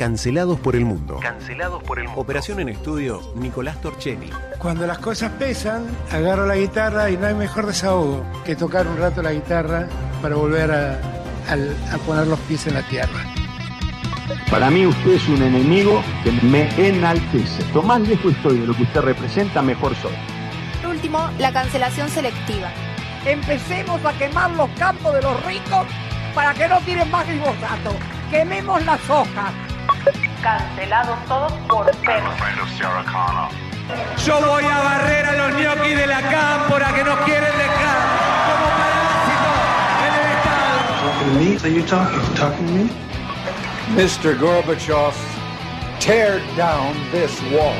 Cancelados por el Mundo. Cancelados por el mundo. Operación en estudio, Nicolás Torchelli. Cuando las cosas pesan, agarro la guitarra y no hay mejor desahogo que tocar un rato la guitarra para volver a, poner los pies en la tierra. Para mí usted es un enemigo que me enaltece. Cuanto más lejos estoy de lo que usted representa, mejor soy. Por último, la cancelación selectiva. Empecemos a quemar los campos de los ricos para que no tiren más glifosato. Quememos las hojas. Cancelados todos por perros. Yo voy a barrer a los ñoquis de la cámpora que nos quieren dejar como parásitos en el Estado. Mr. Gorbachev, tear down this wall.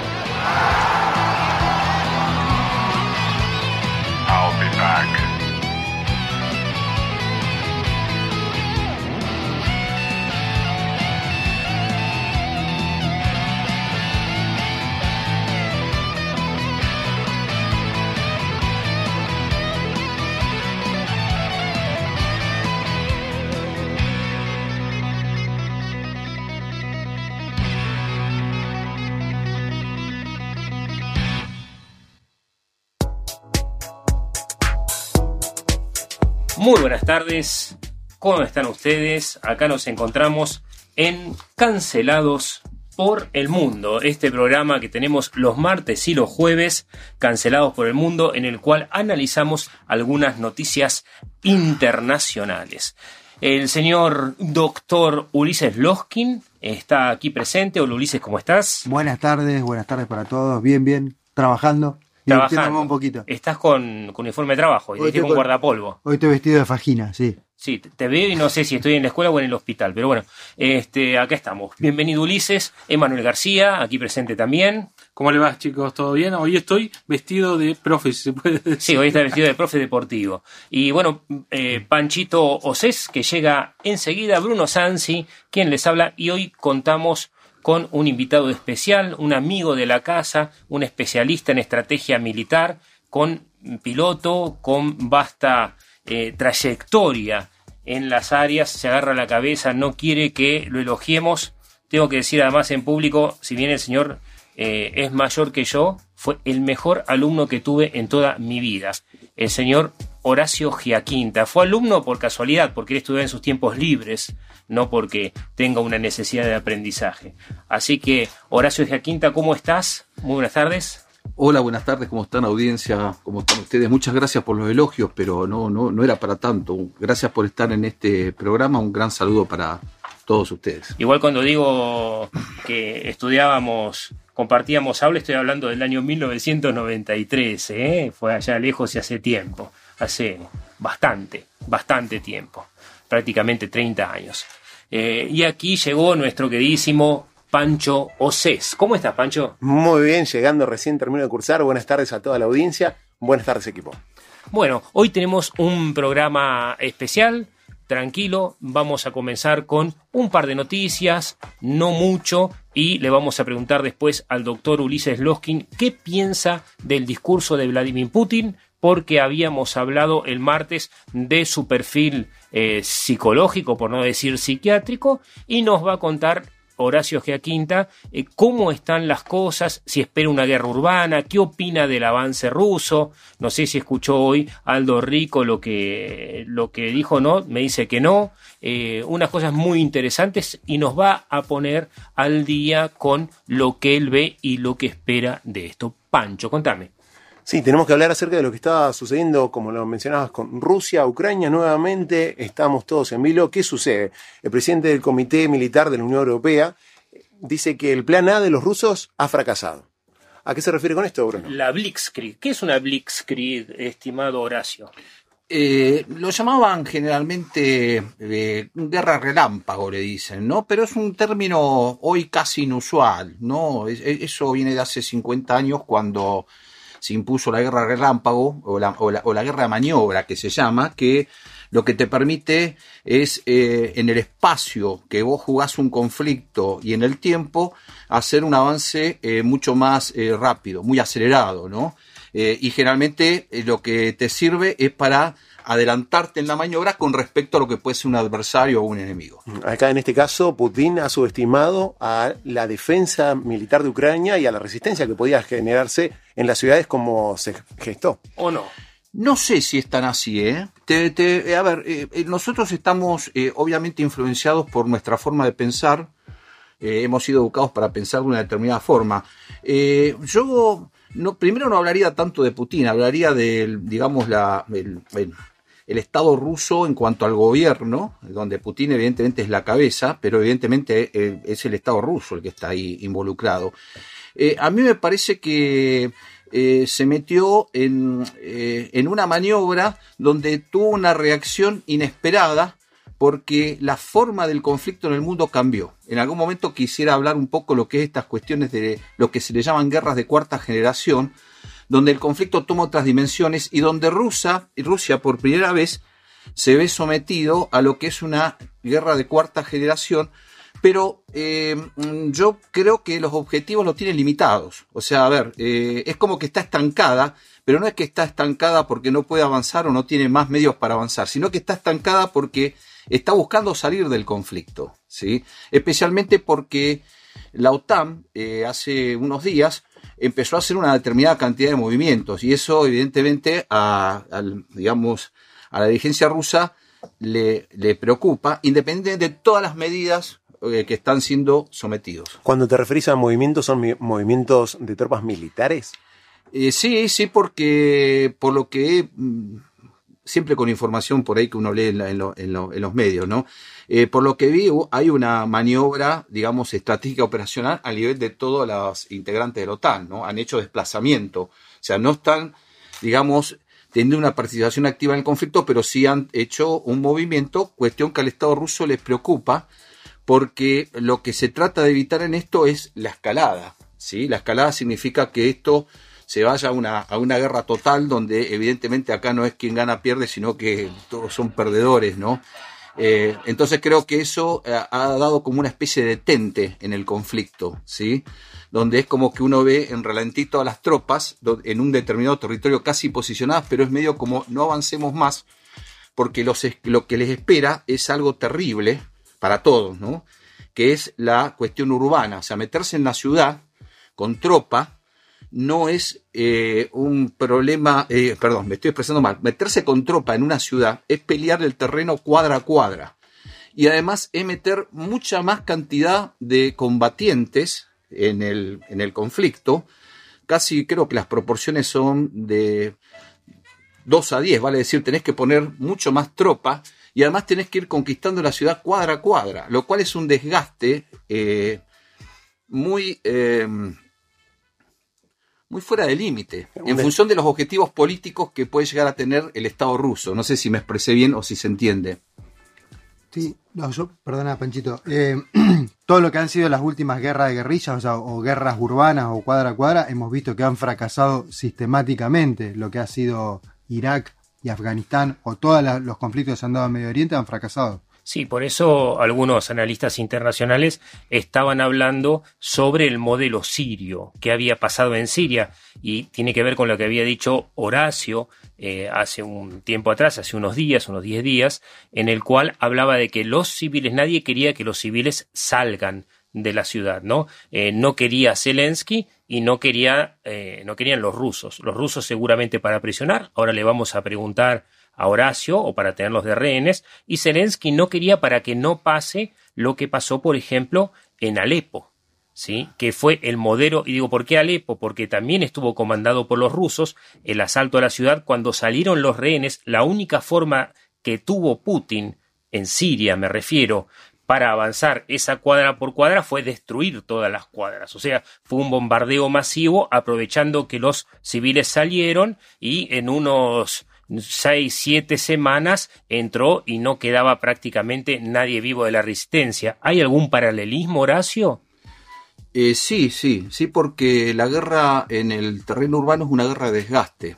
Muy buenas tardes, ¿cómo están ustedes? Acá nos encontramos en Cancelados por el Mundo, este programa que tenemos los martes y los jueves, Cancelados por el Mundo, en el cual analizamos algunas noticias internacionales. El señor doctor Ulises Loskin está aquí presente. Hola Ulises, ¿cómo estás? Buenas tardes, buenas tardes para todos. Bien, bien, trabajando. Trabajando. un poquito. Estás con, con uniforme de trabajo y Hoy te estoy con con- guardapolvo. Hoy estoy vestido de fajina, sí. Sí, te- veo y no sé si estoy en la escuela o en el hospital, pero bueno, este, acá estamos. Bienvenido Ulises, Emanuel García, aquí presente también. ¿Cómo le va, chicos? ¿Todo bien? Hoy estoy vestido de profe, si se puede decir. Sí, hoy está vestido de profe deportivo. Y bueno, eh, Panchito Osés, que llega enseguida, Bruno Sansi, quien les habla, y hoy contamos con un invitado especial, un amigo de la casa, un especialista en estrategia militar, con piloto, con vasta eh, trayectoria en las áreas, se agarra la cabeza, no quiere que lo elogiemos. Tengo que decir además en público, si bien el señor eh, es mayor que yo, fue el mejor alumno que tuve en toda mi vida. El señor Horacio Giaquinta. Fue alumno por casualidad, porque él estudió en sus tiempos libres, no porque tenga una necesidad de aprendizaje. Así que, Horacio Giaquinta, ¿cómo estás? Muy buenas tardes. Hola, buenas tardes, ¿cómo están audiencia? ¿Cómo están ustedes? Muchas gracias por los elogios, pero no, no, no era para tanto. Gracias por estar en este programa, un gran saludo para todos ustedes. Igual cuando digo que estudiábamos, compartíamos aula, estoy hablando del año 1993, ¿eh? fue allá lejos y hace tiempo, hace bastante, bastante tiempo, prácticamente 30 años. Eh, y aquí llegó nuestro queridísimo Pancho Osés. ¿Cómo estás, Pancho? Muy bien, llegando recién termino de cursar. Buenas tardes a toda la audiencia. Buenas tardes, equipo. Bueno, hoy tenemos un programa especial, tranquilo, vamos a comenzar con un par de noticias, no mucho, y le vamos a preguntar después al doctor Ulises Loskin qué piensa del discurso de Vladimir Putin, porque habíamos hablado el martes de su perfil eh, psicológico, por no decir psiquiátrico, y nos va a contar Horacio Giaquinta, eh, cómo están las cosas, si espera una guerra urbana, qué opina del avance ruso. No sé si escuchó hoy Aldo Rico lo que, lo que dijo, no, me dice que no. Eh, unas cosas muy interesantes y nos va a poner al día con lo que él ve y lo que espera de esto. Pancho, contame. Sí, tenemos que hablar acerca de lo que está sucediendo, como lo mencionabas, con Rusia, Ucrania nuevamente. Estamos todos en vilo. ¿Qué sucede? El presidente del Comité Militar de la Unión Europea dice que el plan A de los rusos ha fracasado. ¿A qué se refiere con esto, Bruno? La Blitzkrieg. ¿Qué es una Blitzkrieg, estimado Horacio? Eh, lo llamaban generalmente eh, guerra relámpago, le dicen, ¿no? Pero es un término hoy casi inusual, ¿no? Es- es- eso viene de hace 50 años cuando se impuso la guerra relámpago o la, o la- guerra maniobra que se llama, que lo que te permite es eh, en el espacio que vos jugás un conflicto y en el tiempo hacer un avance eh, mucho más eh, rápido, muy acelerado, ¿no? Eh, y generalmente eh, lo que te sirve es para adelantarte en la maniobra con respecto a lo que puede ser un adversario o un enemigo. Acá en este caso, Putin ha subestimado a la defensa militar de Ucrania y a la resistencia que podía generarse en las ciudades como se gestó. ¿O no? No sé si es tan así, ¿eh? Te- te- a ver, eh, eh, nosotros estamos eh, obviamente influenciados por nuestra forma de pensar. Eh, hemos sido educados para pensar de una determinada forma. Eh, yo no, primero no hablaría tanto de Putin, hablaría del, digamos, la, el, el- el Estado ruso en cuanto al gobierno, donde Putin evidentemente es la cabeza, pero evidentemente eh, es el Estado ruso el que está ahí involucrado. Eh, a mí me parece que eh, se metió en, en una maniobra donde tuvo una reacción inesperada porque la forma del conflicto en el mundo cambió. En algún momento quisiera hablar un poco lo que es estas cuestiones de lo que se le llaman guerras de cuarta generación, donde el conflicto toma otras dimensiones y donde Rusia, Rusia por primera vez se ve sometido a lo que es una guerra de cuarta generación, pero eh, yo creo que los objetivos los tienen limitados. O sea, a ver, eh, es como que está estancada, pero no es que está estancada porque no puede avanzar o no tiene más medios para avanzar, sino que está estancada porque está buscando salir del conflicto, ¿sí? Especialmente porque la OTAN eh, hace unos días empezó a hacer una determinada cantidad de movimientos y eso evidentemente a, digamos, a la dirigencia rusa le, le preocupa, independientemente de todas las medidas eh, que están siendo sometidos. Cuando te referís a movimientos, ¿son mi- movimientos de tropas militares? Eh, sí, sí, porque por lo que mm, siempre con información por ahí que uno lee en, la- en en en los medios, ¿no? Eh, por lo que vi, hay una maniobra, digamos, estratégica operacional a nivel de todos los integrantes de la OTAN, ¿no? Han hecho desplazamiento. O sea, no están, digamos, teniendo una participación activa en el conflicto, pero sí han hecho un movimiento, cuestión que al Estado ruso les preocupa, porque lo que se trata de evitar en esto es la escalada. ¿sí? La escalada significa que esto se vaya a una, a una guerra total donde evidentemente acá no es quien gana pierde, sino que todos son perdedores, ¿no? Eh, entonces creo que eso eh, ha dado como una especie de tente en el conflicto, ¿sí? Donde es como que uno ve en ralentito a las tropas en un determinado territorio casi posicionadas, pero es medio como no avancemos más, porque los, lo que les espera es algo terrible para todos, ¿no? Que es la cuestión urbana, o sea, meterse en la ciudad con tropa no es eh, un problema, eh, perdón, me estoy expresando mal, meterse con tropa en una ciudad es pelear el terreno cuadra a cuadra. Y además es meter mucha más cantidad de combatientes en el, en el conflicto, casi creo que las proporciones son de 2 a 10, vale decir, tenés que poner mucho más tropa y además tenés que ir conquistando la ciudad cuadra a cuadra, lo cual es un desgaste eh, muy, muy fuera de límite, en función de los objetivos políticos que puede llegar a tener el Estado ruso. No sé si me expresé bien o si se entiende. Sí, no, yo, perdona, Panchito. eh, todo lo que han sido las últimas guerras de guerrillas, o sea, o guerras urbanas o cuadra a cuadra, hemos visto que han fracasado sistemáticamente. Lo que ha sido Irak y Afganistán, o todos los conflictos que se han dado en Medio Oriente, han fracasado. Sí, por eso algunos analistas internacionales estaban hablando sobre el modelo sirio que había pasado en Siria y tiene que ver con lo que había dicho Horacio eh, hace un tiempo atrás, hace unos días, unos 10 días, en el cual hablaba de que los civiles, nadie quería que los civiles salgan de la ciudad, ¿no? Eh, no quería Zelensky y no quería, eh, no querían los rusos. Los rusos seguramente para presionar. Ahora le vamos a preguntar a Horacio o para tenerlos de rehenes. Y Zelensky no quería para que no pase lo que pasó, por ejemplo, en Alepo. ¿Sí? que fue el modelo, y digo, ¿por qué Alepo? Porque también estuvo comandado por los rusos el asalto a la ciudad cuando salieron los rehenes, la única forma que tuvo Putin en Siria, me refiero, para avanzar esa cuadra por cuadra fue destruir todas las cuadras. O sea, fue un bombardeo masivo aprovechando que los civiles salieron y en unos seis, siete semanas entró y no quedaba prácticamente nadie vivo de la resistencia. ¿Hay algún paralelismo, Horacio? Eh, sí, sí, sí, porque la guerra en el terreno urbano es una guerra de desgaste.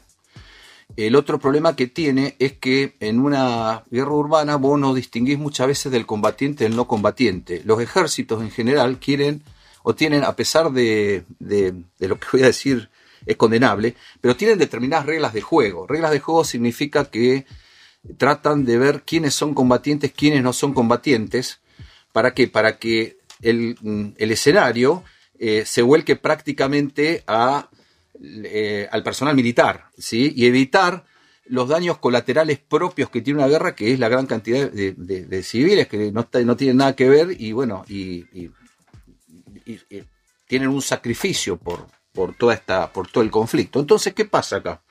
El otro problema que tiene es que en una guerra urbana vos no distinguís muchas veces del combatiente del no combatiente. Los ejércitos en general quieren o tienen, a pesar de, de, de lo que voy a decir es condenable, pero tienen determinadas reglas de juego. Reglas de juego significa que tratan de ver quiénes son combatientes, quiénes no son combatientes, ¿para qué? Para que el, mm, el escenario eh, se vuelque prácticamente a, eh, al personal militar, ¿sí? Y evitar los daños colaterales propios que tiene una guerra, que es la gran cantidad de, civiles que no, no tienen nada que ver y bueno, y tienen un sacrificio por, por toda esta, por todo el conflicto. Entonces, ¿qué pasa acá?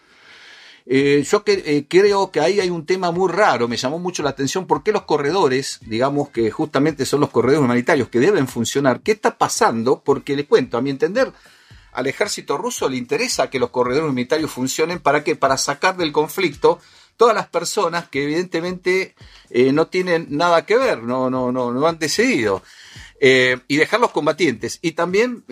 Eh, yo eh, creo que ahí hay un tema muy raro, me llamó mucho la atención, ¿por qué los corredores, digamos que justamente son los corredores humanitarios que deben funcionar? ¿Qué está pasando? Porque les cuento, a mi entender, al ejército ruso le interesa que los corredores humanitarios funcionen para qué? Para sacar del conflicto todas las personas que evidentemente eh, no tienen nada que ver, no, no, no, no han decidido. Y dejar los combatientes. Y también,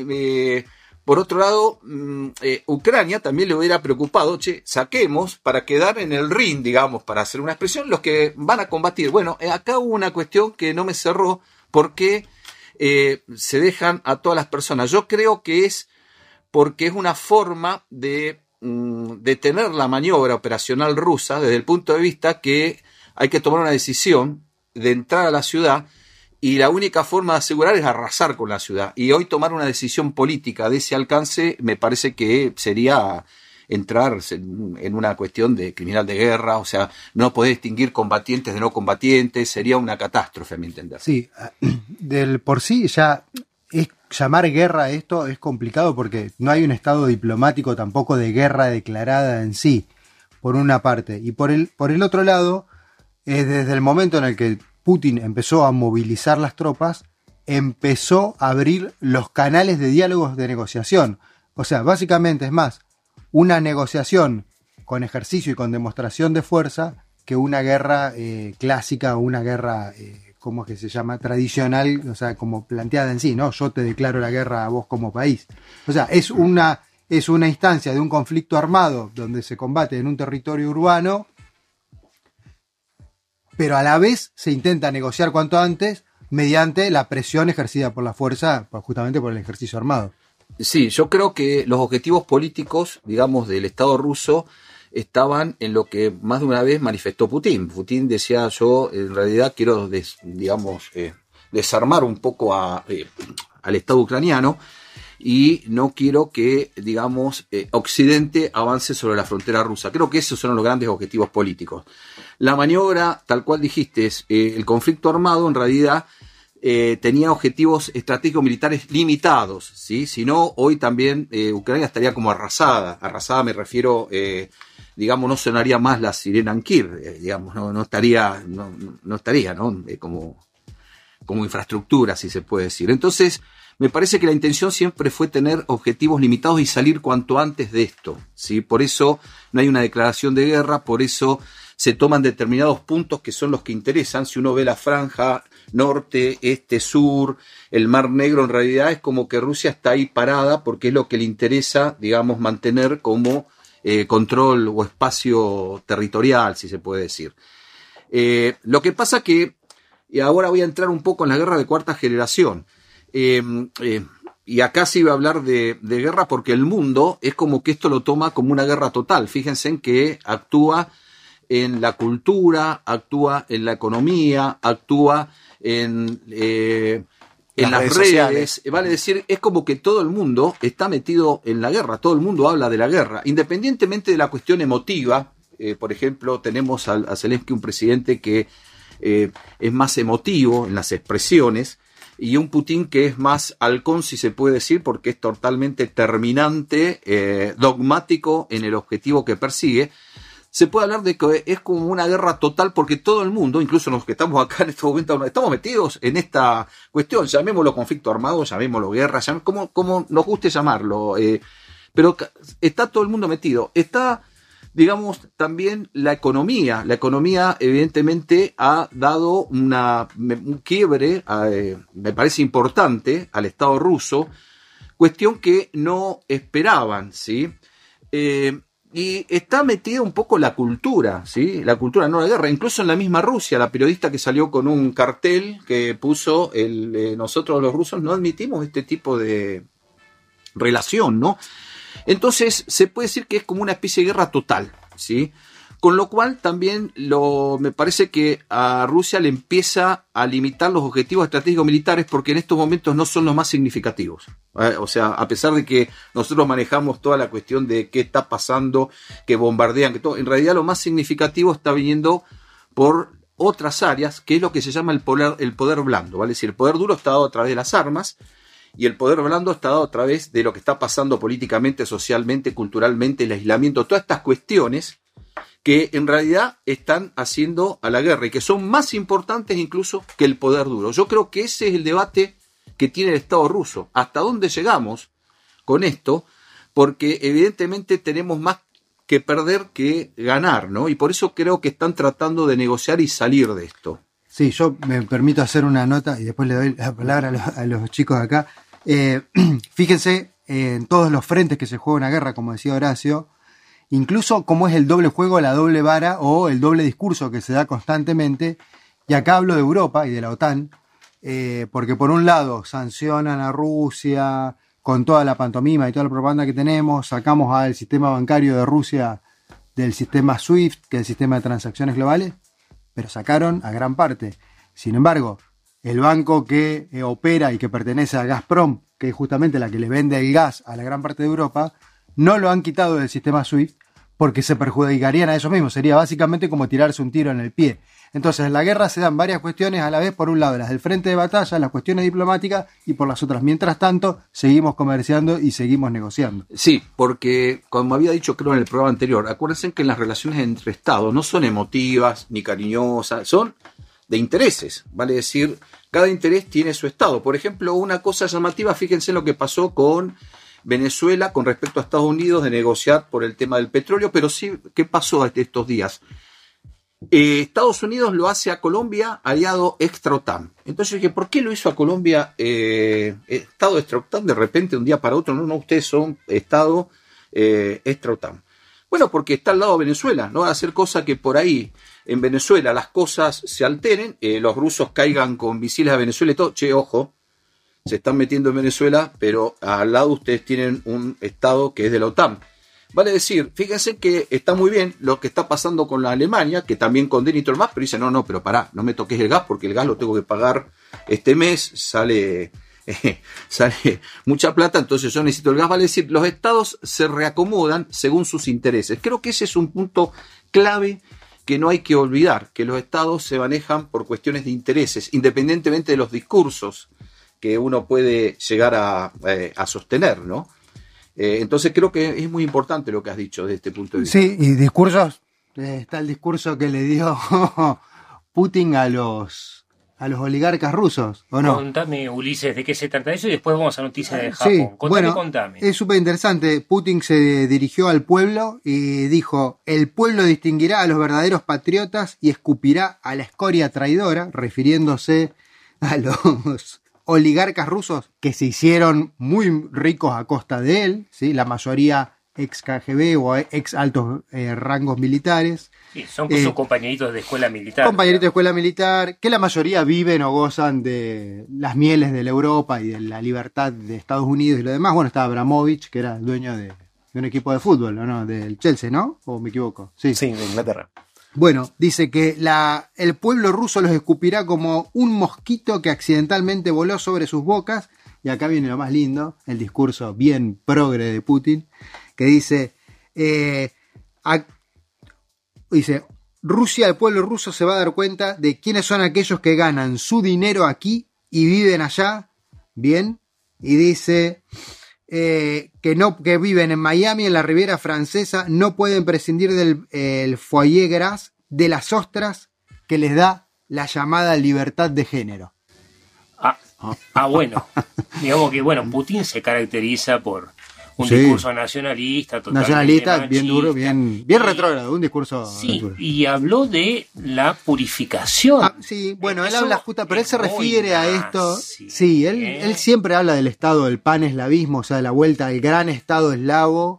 por otro lado, mm, eh, Ucrania también le hubiera preocupado, che, saquemos para quedar en el ring, digamos, para hacer una expresión, los que van a combatir. Bueno, eh, acá hubo una cuestión que no me cerró, porque eh, se dejan a todas las personas. Yo creo que es porque es una forma de mm, detener la maniobra operacional rusa desde el punto de vista que hay que tomar una decisión de entrar a la ciudad y la única forma de asegurar es arrasar con la ciudad. Y hoy tomar una decisión política de ese alcance me parece que sería entrar en una cuestión de criminal de guerra, o sea, no poder distinguir combatientes de no combatientes, sería una catástrofe a mi entender. Sí, del por sí ya es llamar guerra a esto es complicado porque no hay un estado diplomático tampoco de guerra declarada en sí, por una parte. Y por el, por el otro lado, es desde el momento en el que Putin empezó a movilizar las tropas, empezó a abrir los canales de diálogos de negociación. O sea, básicamente es más, una negociación con ejercicio y con demostración de fuerza que una guerra eh, clásica o una guerra, eh, ¿cómo es que se llama? Tradicional, o sea, como planteada en sí, ¿no? Yo te declaro la guerra a vos como país. O sea, es una, es una instancia de un conflicto armado donde se combate en un territorio urbano, pero a la vez se intenta negociar cuanto antes mediante la presión ejercida por la fuerza, justamente por el ejercicio armado. Sí, yo creo que los objetivos políticos, digamos, del Estado ruso estaban en lo que más de una vez manifestó Putin. Putin decía yo, en realidad quiero, digamos, eh, desarmar un poco eh, al Estado ucraniano y no quiero que, digamos, eh, Occidente avance sobre la frontera rusa. Creo que esos son los grandes objetivos políticos. La maniobra, tal cual dijiste, eh, el conflicto armado en realidad eh, tenía objetivos estratégicos militares limitados, ¿sí? Si no, hoy también Ucrania estaría como arrasada. Arrasada me refiero, digamos, no sonaría más la sirena Ankir, digamos, no, no estaría, no, no estaría, ¿no? Como, como infraestructura, si se puede decir. Entonces, me parece que la intención siempre fue tener objetivos limitados y salir cuanto antes de esto, ¿sí? Por eso no hay una declaración de guerra, por eso se toman determinados puntos que son los que interesan. Si uno ve la franja norte, este, sur, el Mar Negro, en realidad es como que Rusia está ahí parada porque es lo que le interesa, digamos, mantener como eh, control o espacio territorial, si se puede decir. Eh, lo que pasa que, y ahora voy a entrar un poco en la guerra de cuarta generación, eh, eh, y acá sí iba a hablar de, de guerra porque el mundo es como que esto lo toma como una guerra total. Fíjense en que actúa en la cultura, actúa en la economía, actúa en, eh, en Las las, redes redes. sociales. Vale decir, es como que todo el mundo está metido en la guerra, todo el mundo habla de la guerra, independientemente de la cuestión emotiva. eh, por ejemplo, tenemos al- a, Zelensky un presidente que eh, es más emotivo en las expresiones y un Putin que es más halcón, si se puede decir, porque es totalmente terminante, eh, dogmático en el objetivo que persigue se puede hablar de que es como una guerra total porque todo el mundo, incluso los que estamos acá en este momento, estamos metidos en esta cuestión, llamémoslo conflicto armado, llamémoslo guerra, llamé- como, como nos guste llamarlo, eh, pero está todo el mundo metido. Está, digamos, también la economía. La economía, evidentemente, ha dado una, un quiebre, eh, me parece importante, al Estado ruso, cuestión que no esperaban, ¿sí? Eh, y está metida un poco la cultura, ¿sí? La cultura, no la guerra. Incluso en la misma Rusia, la periodista que salió con un cartel que puso el, eh, nosotros los rusos no admitimos este tipo de relación, ¿no? Entonces se puede decir que es como una especie de guerra total, ¿sí? Con lo cual también lo, me parece que a Rusia le empieza a limitar los objetivos estratégicos militares porque en estos momentos no son los más significativos. ¿eh? O sea, a pesar de que nosotros manejamos toda la cuestión de qué está pasando, que bombardean, que todo, en realidad lo más significativo está viniendo por otras áreas, que es lo que se llama el poder, el poder blando, ¿vale? Es decir, el poder duro está dado a través de las armas y el poder blando está dado a través de lo que está pasando políticamente, socialmente, culturalmente, el aislamiento, todas estas cuestiones que en realidad están haciendo a la guerra y que son más importantes incluso que el poder duro. Yo creo que ese es el debate que tiene el Estado ruso. ¿Hasta dónde llegamos con esto? Porque evidentemente tenemos más que perder que ganar, ¿no? Y por eso creo que están tratando de negociar y salir de esto. Sí, yo me permito hacer una nota y después le doy la palabra a los, chicos de acá. Eh, fíjense en todos los frentes que se juega una guerra, como decía Horacio, incluso cómo es el doble juego, la doble vara o el doble discurso que se da constantemente. Y acá hablo de Europa y de la OTAN, eh, porque por un lado sancionan a Rusia con toda la pantomima y toda la propaganda que tenemos, sacamos al sistema bancario de Rusia del sistema SWIFT, que es el sistema de transacciones globales, pero sacaron a gran parte. Sin embargo, el banco que eh, opera y que pertenece a Gazprom, que es justamente la que le vende el gas a la gran parte de Europa, no lo han quitado del sistema SWIFT porque se perjudicarían a ellos mismos. Sería básicamente como tirarse un tiro en el pie. Entonces, en la guerra se dan varias cuestiones a la vez, por un lado las del frente de batalla, las cuestiones diplomáticas y por las otras. Mientras tanto, seguimos comerciando y seguimos negociando. Sí, porque como había dicho creo en el programa anterior, acuérdense que las relaciones entre estados no son emotivas ni cariñosas, son de intereses, vale decir, cada interés tiene su estado. Por ejemplo, una cosa llamativa, fíjense en lo que pasó con Venezuela con respecto a Estados Unidos de negociar por el tema del petróleo, pero sí, ¿qué pasó estos días? Eh, Estados Unidos lo hace a Colombia aliado extra OTAN. Entonces dije, ¿por qué lo hizo a Colombia eh, Estado extra OTAN de repente un día para otro? No, no, ustedes son Estado eh, extra OTAN. Bueno, porque está al lado de Venezuela, no va a hacer cosa que por ahí en Venezuela las cosas se alteren, eh, los rusos caigan con misiles a Venezuela y todo. Che, ojo, se están metiendo en Venezuela, pero al lado ustedes tienen un Estado que es de la OTAN. Vale decir, fíjense que está muy bien lo que está pasando con la Alemania, que también condena y todo el más, pero dice, no, no, pero pará, no me toques el gas porque el gas lo tengo que pagar este mes, sale, eh, sale mucha plata, entonces yo necesito el gas. Vale decir, los estados se reacomodan según sus intereses. Creo que ese es un punto clave que no hay que olvidar, que los estados se manejan por cuestiones de intereses, independientemente de los discursos que uno puede llegar a, eh, a sostener, ¿no? Eh, entonces creo que es muy importante lo que has dicho de este punto de vista. Sí, y discursos, eh, está el discurso que le dio Putin a los a los oligarcas rusos, ¿o no? Contame, Ulises, de qué se trata eso y después vamos a noticias de Japón. Sí, contame, bueno, contame. es súper interesante. Putin se dirigió al pueblo y dijo, el pueblo distinguirá a los verdaderos patriotas y escupirá a la escoria traidora, refiriéndose a los oligarcas rusos que se hicieron muy ricos a costa de él, ¿sí? la mayoría ex KGB o ex altos eh, rangos militares. Sí, son Eh, sus compañeritos de escuela militar. compañeritos de escuela militar, que la mayoría viven o gozan de las mieles de la Europa y de la libertad de Estados Unidos y lo demás. Bueno, estaba Abramovich, que era el dueño de, de un equipo de fútbol, ¿o ¿no? Del Chelsea, ¿no? ¿O me equivoco? Sí, Sí, de Inglaterra. Bueno, dice que la, el pueblo ruso los escupirá como un mosquito que accidentalmente voló sobre sus bocas. Y acá viene lo más lindo, el discurso bien progre de Putin, que dice, eh, dice, Rusia, el pueblo ruso se va a dar cuenta de quiénes son aquellos que ganan su dinero aquí y viven allá, bien, y dice eh, que no que viven en Miami, en la Riviera Francesa, no pueden prescindir del el foyer gras, de las ostras que les da la llamada libertad de género. Ah, ah, bueno. Digamos que, bueno, Putin se caracteriza por un Sí. discurso nacionalista, totalmente Nacionalista, bien duro, bien, bien retrógrado, un discurso. Sí, y habló de la purificación. Ah, sí, bueno, él habla justa, pero él se refiere a esto. Sí, él, ¿eh? él siempre habla del estado del pan-eslavismo, o sea, de la vuelta al gran estado eslavo,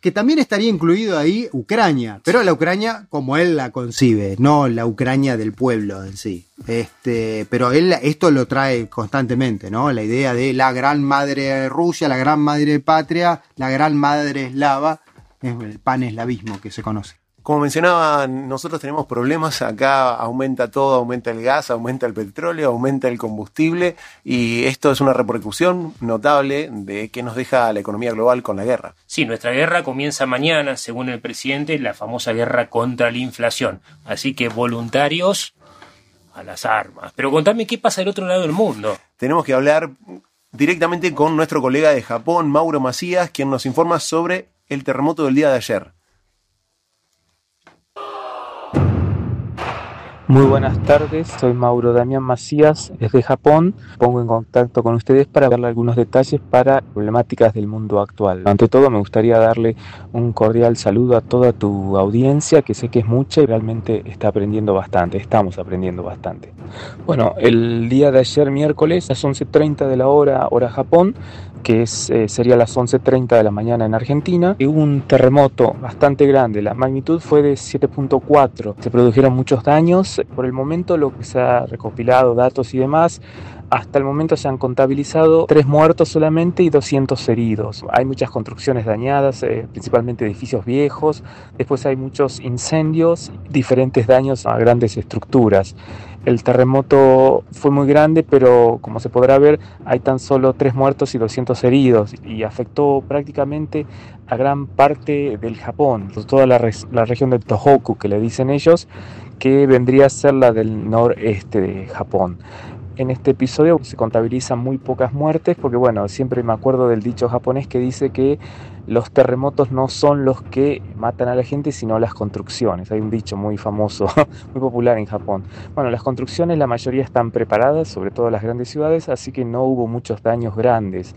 que también estaría incluido ahí Ucrania, pero la Ucrania como él la concibe, no la Ucrania del pueblo en sí. Este, pero él esto lo trae constantemente, ¿no? La idea de la gran madre Rusia, la gran madre patria, la gran madre eslava, es el pan-eslavismo que se conoce. Como mencionaban, nosotros tenemos problemas acá, aumenta todo, aumenta el gas, aumenta el petróleo, aumenta el combustible y esto es una repercusión notable de que nos deja la economía global con la guerra. Sí, nuestra guerra comienza mañana, según el presidente, la famosa guerra contra la inflación. Así que voluntarios a las armas. Pero contame qué pasa del otro lado del mundo. Tenemos que hablar directamente con nuestro colega de Japón, Mauro Macías, quien nos informa sobre el terremoto del día de ayer. Muy buenas tardes, soy Mauro Damián Macías desde Japón. Pongo en contacto con ustedes para darle algunos detalles para problemáticas del mundo actual. Ante todo me gustaría darle un cordial saludo a toda tu audiencia, que sé que es mucha y realmente está aprendiendo bastante, estamos aprendiendo bastante. Bueno, el día de ayer miércoles, a las 11.30 de la hora, hora Japón, que es, eh, sería las 11.30 de la mañana en Argentina, y hubo un terremoto bastante grande, la magnitud fue de 7.4, se produjeron muchos daños, por el momento lo que se ha recopilado, datos y demás, hasta el momento se han contabilizado tres muertos solamente y 200 heridos. Hay muchas construcciones dañadas, eh, principalmente edificios viejos. Después hay muchos incendios, diferentes daños a grandes estructuras. El terremoto fue muy grande, pero como se podrá ver, hay tan solo tres muertos y 200 heridos y afectó prácticamente a gran parte del Japón, toda la, la región del Tohoku que le dicen ellos, que vendría a ser la del noreste de Japón en este episodio se contabilizan muy pocas muertes porque bueno, siempre me acuerdo del dicho japonés que dice que los terremotos no son los que matan a la gente, sino las construcciones. Hay un dicho muy famoso, muy popular en Japón. Bueno, las construcciones la mayoría están preparadas, sobre todo las grandes ciudades, así que no hubo muchos daños grandes.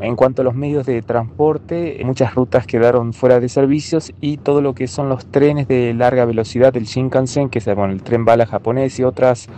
En cuanto a los medios de transporte, muchas rutas quedaron fuera de servicios y todo lo que son los trenes de larga velocidad del Shinkansen, que es el tren bala japonés y otras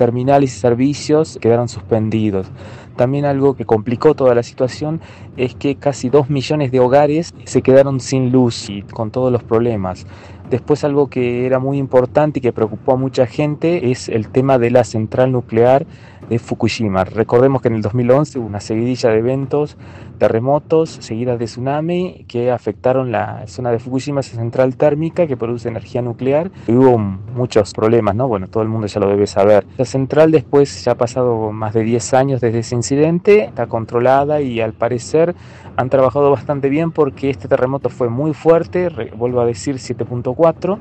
terminales y servicios quedaron suspendidos. También algo que complicó toda la situación es que casi 2 millones de hogares se quedaron sin luz y con todos los problemas. Después algo que era muy importante y que preocupó a mucha gente es el tema de la central nuclear de Fukushima. Recordemos que en el 2011 hubo una seguidilla de eventos, terremotos, seguidas de tsunami que afectaron la zona de Fukushima, esa central térmica que produce energía nuclear. Y hubo muchos problemas, ¿no? Bueno, todo el mundo ya lo debe saber. La central después ya ha pasado más de 10 años desde ese incidente, está controlada y al parecer han trabajado bastante bien porque este terremoto fue muy fuerte, vuelvo a decir 7.4,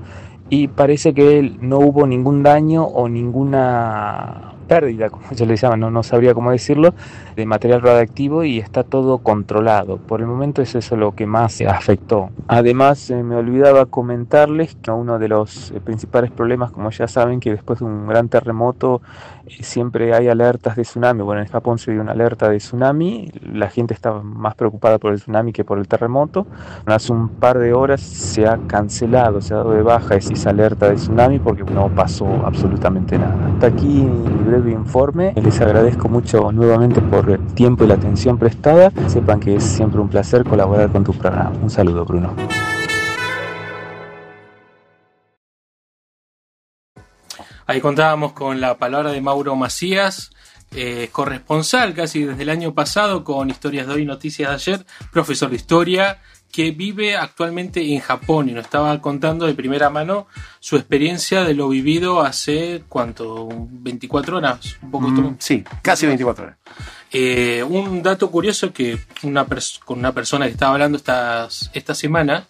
y parece que no hubo ningún daño o ninguna pérdida, como se le llama, no, no sabría cómo decirlo, de material radioactivo y está todo controlado. Por el momento es eso lo que más afectó. Además, eh, me olvidaba comentarles que uno de los eh, principales problemas, como ya saben, que después de un gran terremoto siempre hay alertas de tsunami. Bueno, en Japón se dio una alerta de tsunami, la gente estaba más preocupada por el tsunami que por el terremoto. Hace un par de horas se ha cancelado, se ha dado de baja esa alerta de tsunami porque no pasó absolutamente nada. Hasta aquí informe. Les agradezco mucho nuevamente por el tiempo y la atención prestada. Sepan que es siempre un placer colaborar con tu programa. Un saludo, Bruno. Ahí contábamos con la palabra de Mauro Macías, eh, corresponsal casi desde el año pasado con Historias de hoy, Noticias de ayer, profesor de historia que vive actualmente en Japón y nos estaba contando de primera mano su experiencia de lo vivido hace, ¿cuánto? ¿24 horas? Un poco mm, sí, casi 24 horas. Eh, un dato curioso que una con una persona que estaba hablando estas, esta semana,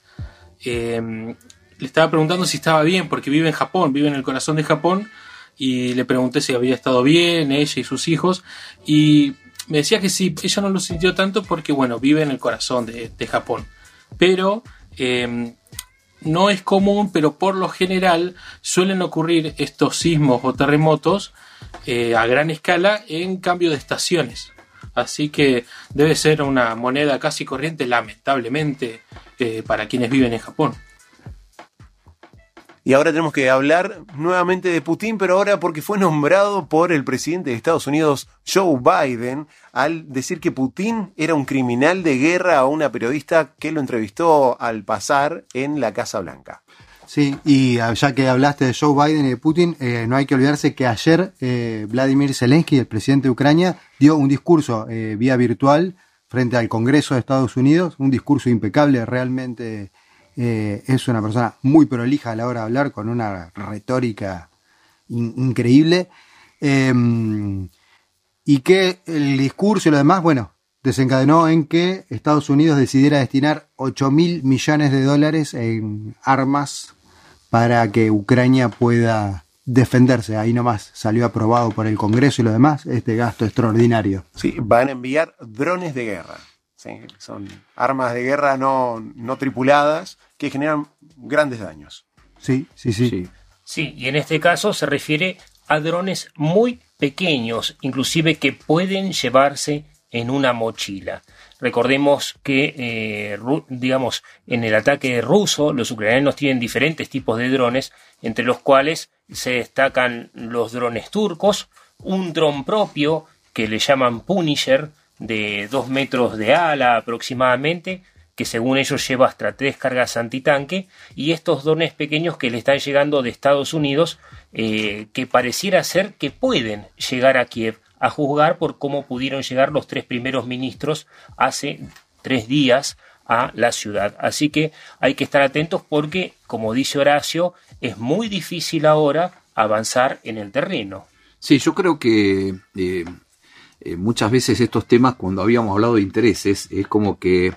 eh, le estaba preguntando si estaba bien, porque vive en Japón, vive en el corazón de Japón, y le pregunté si había estado bien, ella y sus hijos, y me decía que sí, ella no lo sintió tanto porque, bueno, vive en el corazón de, Japón pero em, no es común, pero por lo general suelen ocurrir estos sismos o terremotos eh, a gran escala en cambio de estaciones. Así que debe ser una moneda casi corriente, lamentablemente, eh, para quienes viven en Japón. Y ahora tenemos que hablar nuevamente de Putin, pero ahora porque fue nombrado por el presidente de Estados Unidos, Joe Biden, al decir que Putin era un criminal de guerra a una periodista que lo entrevistó al pasar en la Casa Blanca. Sí, y ya que hablaste de Joe Biden y de Putin, eh, no hay que olvidarse que ayer eh, Vladimir Zelensky, el presidente de Ucrania, dio un discurso eh, vía virtual frente al Congreso de Estados Unidos, un discurso impecable, realmente eh, es una persona muy prolija a la hora de hablar, con una retórica in- increíble. Eh, y que el discurso y lo demás, bueno, desencadenó en que Estados Unidos decidiera destinar 8 mil millones de dólares en armas para que Ucrania pueda defenderse. Ahí nomás salió aprobado por el Congreso y lo demás, este gasto extraordinario. Sí, van a enviar drones de guerra. Sí, son armas de guerra no, no tripuladas que generan grandes daños. Sí, sí, sí. Sí, y en este caso se refiere a drones muy pequeños, inclusive que pueden llevarse en una mochila. Recordemos que, eh, digamos, en el ataque ruso, los ucranianos tienen diferentes tipos de drones, entre los cuales se destacan los drones turcos, un dron propio que le llaman Punisher, de dos metros de ala aproximadamente, que según ellos lleva hasta tres cargas antitanque, y estos drones pequeños que le están llegando de Estados Unidos, eh, que pareciera ser que pueden llegar a Kiev, a juzgar por cómo pudieron llegar los tres primeros ministros hace tres días a la ciudad. Así que hay que estar atentos porque, como dice Horacio, es muy difícil ahora avanzar en el terreno. Sí, yo creo que eh, eh, muchas veces estos temas, cuando habíamos hablado de intereses, es como que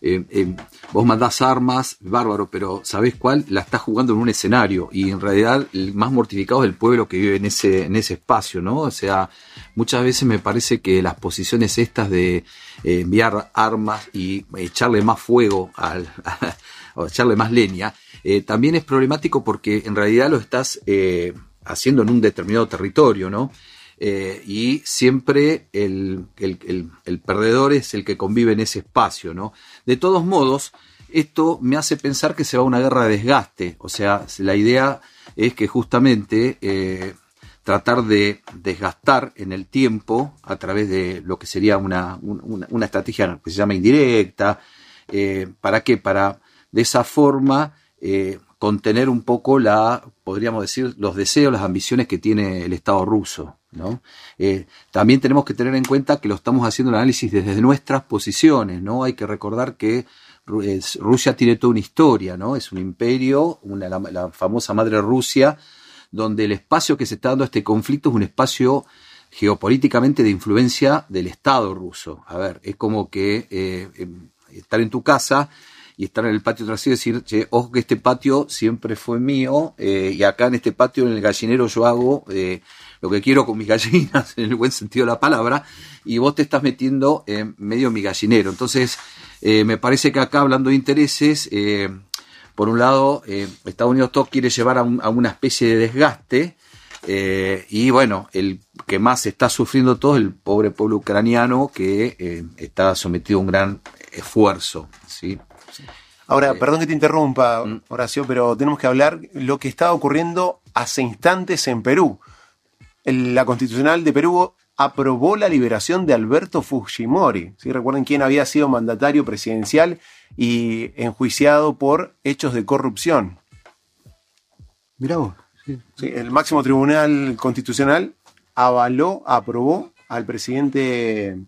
eh, eh, vos mandás armas, bárbaro, pero ¿sabés cuál? La estás jugando en un escenario y en realidad el más mortificado es el pueblo que vive en ese, en ese espacio, ¿no? O sea, muchas veces me parece que las posiciones estas de enviar armas y echarle más fuego al, o echarle más leña, también es problemático porque en realidad lo estás haciendo en un determinado territorio, ¿no? Eh, y siempre el, el- perdedor es el que convive en ese espacio, ¿no? De todos modos, esto me hace pensar que se va a una guerra de desgaste, o sea, la idea es que justamente eh, tratar de desgastar en el tiempo a través de lo que sería una, un- una, una estrategia que se llama indirecta, eh, ¿para qué? Para de esa forma contener un poco la, podríamos decir, los deseos, las ambiciones que tiene el Estado ruso. Eh, también tenemos que tener en cuenta que lo estamos haciendo el análisis desde nuestras posiciones, ¿no? Hay que recordar que Rusia tiene toda una historia, ¿no? Es un imperio, una, la, famosa madre Rusia, donde el espacio que se está dando a este conflicto es un espacio geopolíticamente de influencia del Estado ruso. A ver, es como que eh, em, estar en tu casa y estar en el patio trasero y decir, che, ojo que este patio siempre fue mío eh, y acá en este patio, en el gallinero, yo hago lo que quiero con mis gallinas, en el buen sentido de la palabra, y vos te estás metiendo en medio de mi gallinero. Entonces, eh, me parece que acá, hablando de intereses, eh, por un lado, eh, Estados Unidos todo quiere llevar a, un- a una especie de desgaste, y bueno, el que más está sufriendo todo es el pobre pueblo ucraniano que está sometido a un gran esfuerzo. ¿sí? Ahora, perdón que te interrumpa, Horacio, pero tenemos que hablar lo que estaba ocurriendo hace instantes en Perú. La Constitucional de Perú aprobó la liberación de Alberto Fujimori. ¿sí? Recuerden quién había sido mandatario presidencial y enjuiciado por hechos de corrupción. Mirá vos. Sí. Sí, el máximo tribunal constitucional avaló, aprobó al presidente,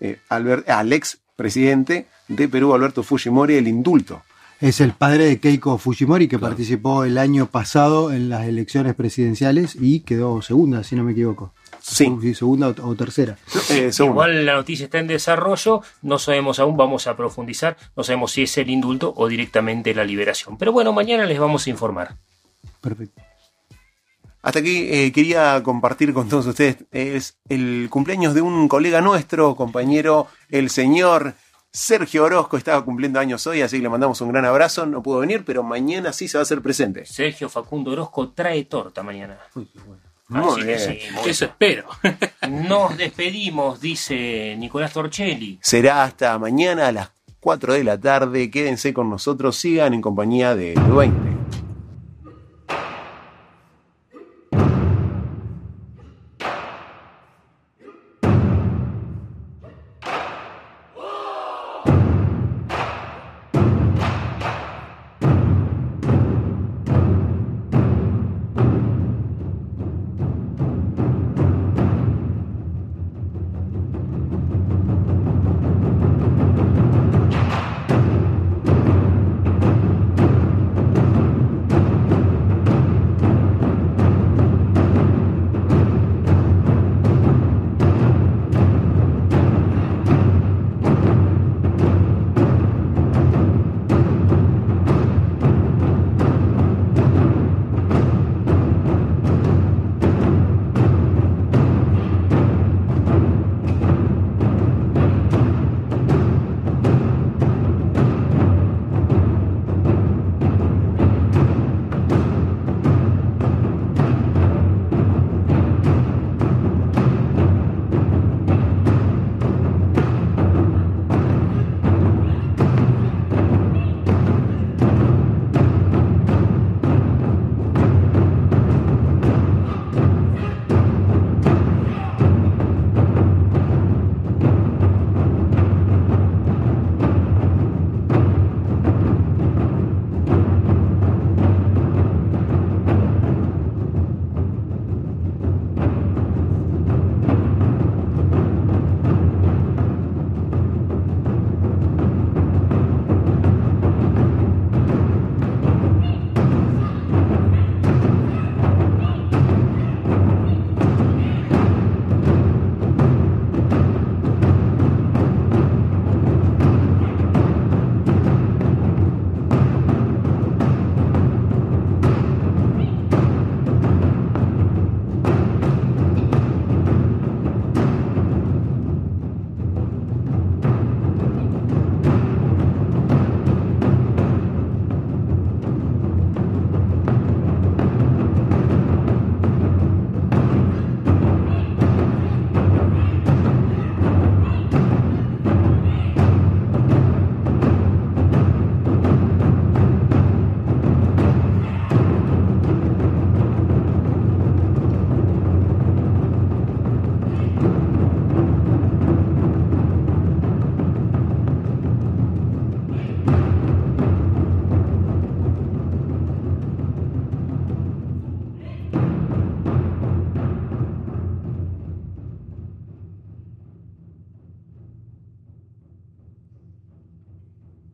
eh, Albert- al ex presidente de Perú, Alberto Fujimori, el indulto. Es el padre de Keiko Fujimori que participó el año pasado en las elecciones presidenciales y quedó segunda, si no me equivoco. Sí. segunda o, o tercera. Eh, Igual la noticia está en desarrollo, no sabemos aún, vamos a profundizar, no sabemos si es el indulto o directamente la liberación. Pero bueno, mañana les vamos a informar. Perfecto. Hasta aquí eh, quería compartir con todos ustedes es el cumpleaños de un colega nuestro, compañero, el señor Sergio Orozco, estaba cumpliendo años hoy, así que le mandamos un gran abrazo. No pudo venir, pero mañana sí se va a hacer presente. Sergio Facundo Orozco trae torta mañana. Muy Así que bien. sí, muy Eso bien. espero. Nos despedimos, dice Nicolás Torchelli. Será hasta mañana a las 4 de la tarde. Quédense con nosotros, sigan en compañía de 20.